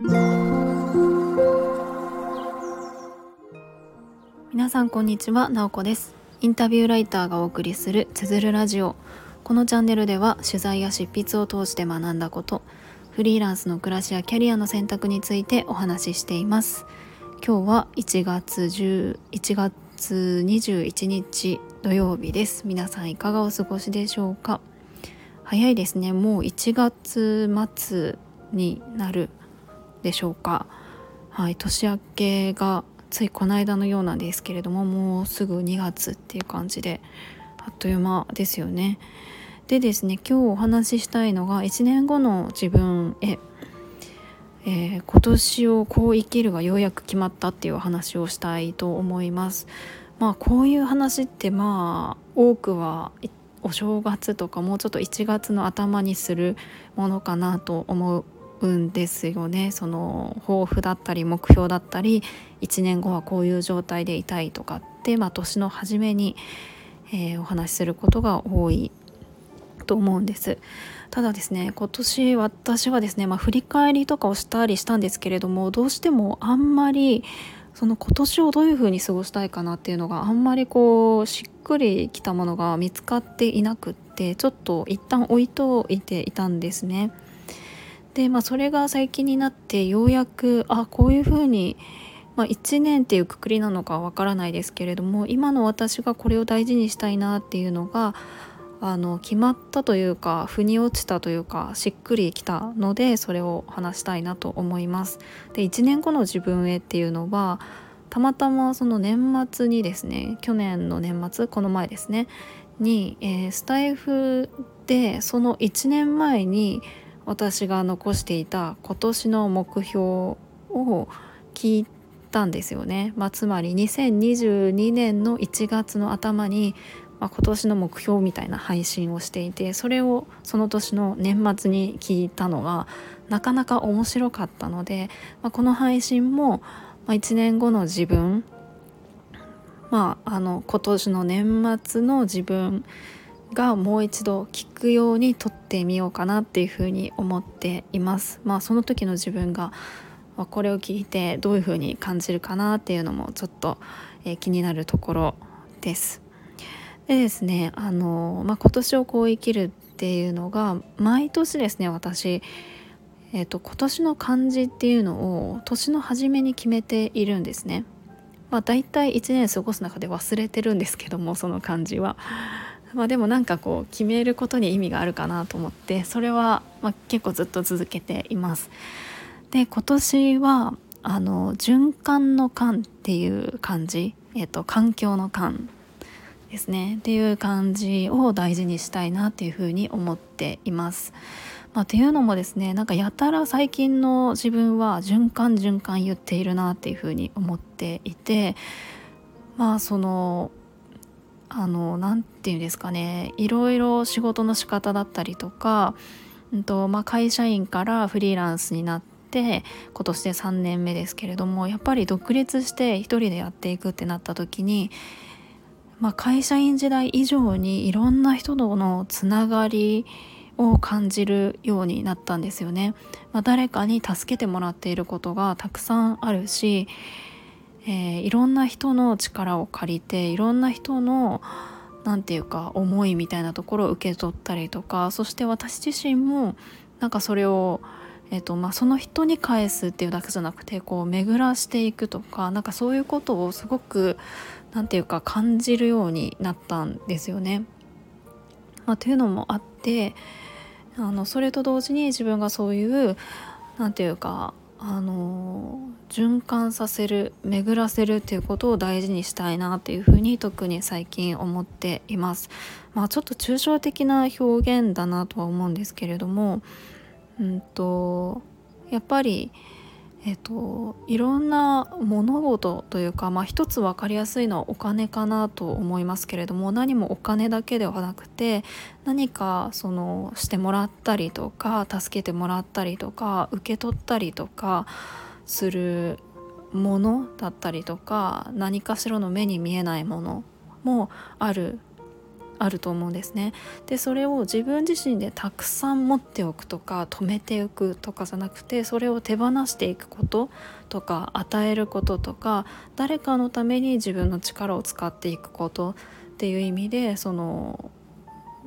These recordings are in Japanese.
皆さんこんにちは、なおこです。インタビューライターがお送りするつづるラジオ。このチャンネルでは取材や執筆を通して学んだことフリーランスの暮らしやキャリアの選択についてお話ししています。今日は1月10 1月21日土曜日です。皆さんいかがお過ごしでしょうか？早いですね。もう1月末になるでしょうか。はい年明けがついこの間のようなんですけれどももうすぐ2月っていう感じであっという間ですよね。でですね今日お話ししたいのが1年後の自分へ、えー、今年をこう生きるがようやく決まったっていうお話をしたいと思います。まあこういう話ってまあ多くはお正月とかもうちょっと1月の頭にするものかなと思うんですよねその抱負だったり目標だったり1年後はこういう状態でいたいとかって、まあ、年の初めに、えー、お話しすることが多いと思うんですただですね今年私はですね、まあ、振り返りとかをしたりしたんですけれどもどうしてもあんまりその今年をどういうふうに過ごしたいかなっていうのがあんまりこうしっくりきたものが見つかっていなくってちょっと一旦置いといていたんですね。でまあそれが最近になってようやくあこういうふうに、まあ、1年っていうくくりなのかわからないですけれども今の私がこれを大事にしたいなっていうのがあの決まったというか腑に落ちたというかしっくりきたのでそれを話したいなと思います。で1年後の自分へっていうのはたまたまその年末にですね去年の年末この前ですねに、えー、スタイフでその1年前に私が残していた今年の目標を聞いたんですよね、まあ、つまり2022年の1月の頭に、まあ、今年の目標みたいな配信をしていてそれをその年の年末に聞いたのがなかなか面白かったので、まあ、この配信も、1年後の自分まああの今年の年末の自分がもう一度聞くように撮ってみようかなっていうふうに思っています。まあその時の自分がこれを聞いてどういうふうに感じるかなっていうのもちょっと、えー、気になるところです。でですねあの、まあ、今年をこう生きるっていうのが毎年ですね私、えーと、今年の漢字っていうのを年の初めに決めているんですね。まあ、大体1年過ごす中で忘れてるんですけどもその漢字は。まあ、でもなんかこう決めることに意味があるかなと思ってそれはま結構ずっと続けています。で今年はあの循環の環っていう漢字、えーと、環境の環ですねっていう感じを大事にしたいなっていうふうに思っています。まあ、っていうのもですねなんかやたら最近の自分は循環循環言っているなっていうふうに思っていてまあそのあの何て言うんですかねいろいろ仕事の仕方だったりとか、うんとまあ、会社員からフリーランスになって今年で3年目ですけれどもやっぱり独立して一人でやっていくってなった時に、まあ、会社員時代以上にいろんな人とのつながりを感じるようになったんですよね。まあ、誰かに助けてもらっていることがたくさんあるしえー、いろんな人の力を借りていろんな人の何て言うか思いみたいなところを受け取ったりとかそして私自身もなんかそれを、えーとまあ、その人に返すっていうだけじゃなくてこう巡らしていくとかなんかそういうことをすごく何て言うか感じるようになったんですよね。まあ、というのもあってあのそれと同時に自分がそういう何て言うかあの循環させる巡らせるっていうことを大事にしたいなっていうふうに特に最近思っています。まあちょっと抽象的な表現だなとは思うんですけれども、うんとやっぱりえっと、いろんな物事というか、まあ、一つ分かりやすいのはお金かなと思いますけれども何もお金だけではなくて何かそのしてもらったりとか助けてもらったりとか受け取ったりとかするものだったりとか何かしらの目に見えないものもあるあると思うんですね。でそれを自分自身でたくさん持っておくとか止めておくとかじゃなくてそれを手放していくこととか与えることとか誰かのために自分の力を使っていくことっていう意味でその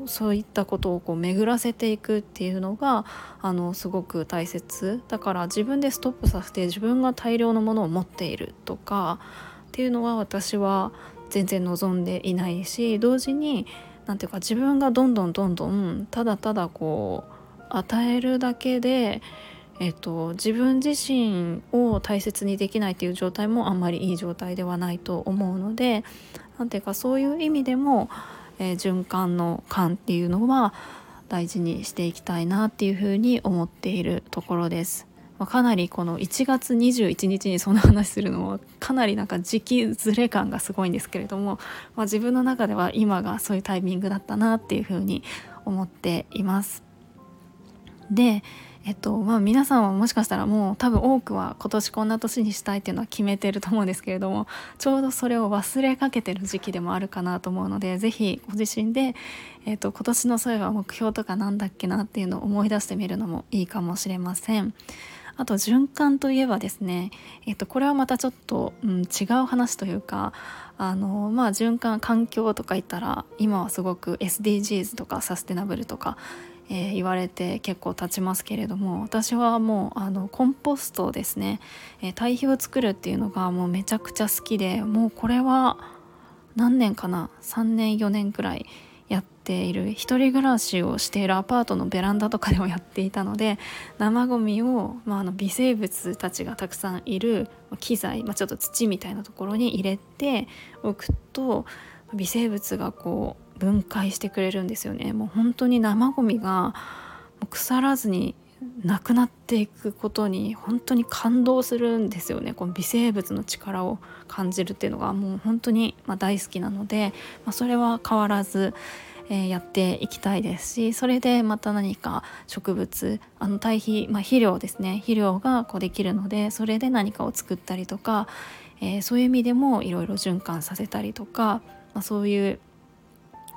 そういったことをこう巡らせていくっていうのがあのすごく大切だから自分でストップさせて自分が大量のものを持っているとかっていうのは私は全然望んでいないし同時に何ていうか自分がどんどんどんどんただただこう与えるだけで、えっと、自分自身を大切にできないっていう状態もあんまりいい状態ではないと思うので何ていうかそういう意味でも、えー、循環の感っていうのは大事にしていきたいなっていうふうに思っているところです。まあ、かなりこの1月21日にそんな話するのはかなりなんか時期ずれ感がすごいんですけれども、まあ、自分の中では今がそういうタイミングだったなっていうふうに思っています。でえっとまあ、皆さんはもしかしたらもう多分多くは今年こんな年にしたいっていうのは決めてると思うんですけれどもちょうどそれを忘れかけてる時期でもあるかなと思うので是非ご自身で、えっと、今年のそういえば目標とかなんだっけなっていうのを思い出してみるのもいいかもしれません。あと循環といえばですね、えっと、これはまたちょっと、うん、違う話というかあのまあ循環環境とか言ったら今はすごく SDGs とかサステナブルとか、えー、言われて結構経ちますけれども私はもうあのコンポストですね、えー、堆肥を作るっていうのがもうめちゃくちゃ好きでもうこれは何年かな？3年4年くらいっている一人暮らしをしているアパートのベランダとかでもやっていたので 生ゴミを、まあ、あの微生物たちがたくさんいる機材、まあ、ちょっと土みたいなところに入れておくと微生物がこう分解してくれるんですよね。もう本当に生ゴミが腐らずになくなっていくことに本当に感動するんですよねこの微生物の力を感じるっていうのがもう本当にま大好きなので、まあ、それは変わらず、えー、やっていきたいですしそれでまた何か植物あの堆肥、まあ、肥料ですね。肥料がこうできるのでそれで何かを作ったりとか、えー、そういう意味でもいろいろ循環させたりとか、まあ、そういう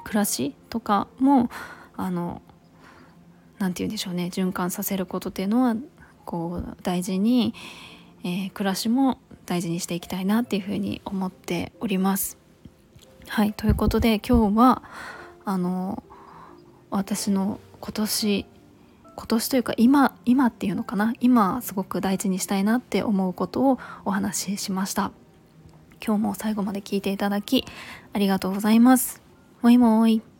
暮らしとかもあの何て言うんでしょうね。循環させることっていうのはこう大事に、えー、暮らしも大事にしていきたいなっていうふうに思っております。はい。ということで今日はあの私の今年今年というか今今っていうのかな今すごく大事にしたいなって思うことをお話ししました。今日も最後まで聞いていただきありがとうございます。もいもい。